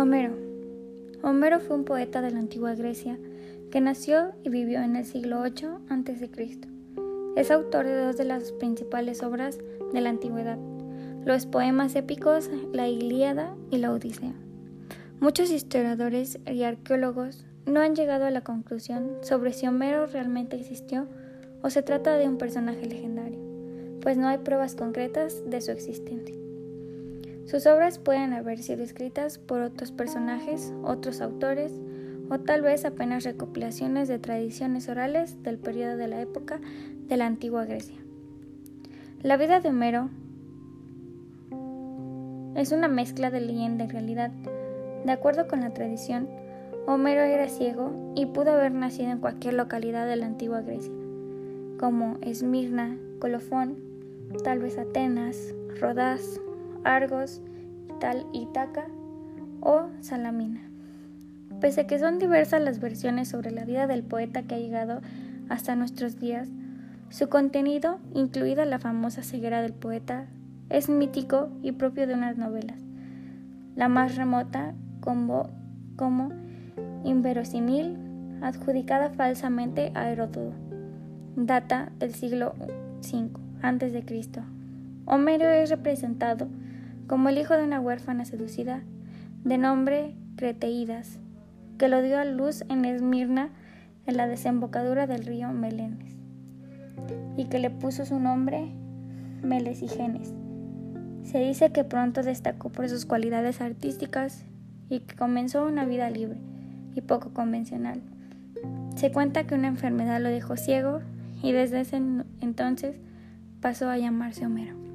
Homero. Homero fue un poeta de la antigua Grecia que nació y vivió en el siglo VIII a.C. Es autor de dos de las principales obras de la antigüedad, los poemas épicos La Ilíada y la Odisea. Muchos historiadores y arqueólogos no han llegado a la conclusión sobre si Homero realmente existió o se trata de un personaje legendario, pues no hay pruebas concretas de su existencia. Sus obras pueden haber sido escritas por otros personajes, otros autores, o tal vez apenas recopilaciones de tradiciones orales del periodo de la época de la antigua Grecia. La vida de Homero es una mezcla de leyenda y realidad. De acuerdo con la tradición, Homero era ciego y pudo haber nacido en cualquier localidad de la antigua Grecia, como Esmirna, Colofón, tal vez Atenas, Rodas, Argos, Tal Itaca o Salamina. Pese a que son diversas las versiones sobre la vida del poeta que ha llegado hasta nuestros días, su contenido, incluida la famosa ceguera del poeta, es mítico y propio de unas novelas, la más remota como, como inverosímil, adjudicada falsamente a Heródoto. Data del siglo V a.C. Homero es representado como el hijo de una huérfana seducida de nombre Creteídas, que lo dio a luz en Esmirna, en la desembocadura del río Melenes, y que le puso su nombre Melesigenes. Se dice que pronto destacó por sus cualidades artísticas y que comenzó una vida libre y poco convencional. Se cuenta que una enfermedad lo dejó ciego y desde ese entonces pasó a llamarse Homero.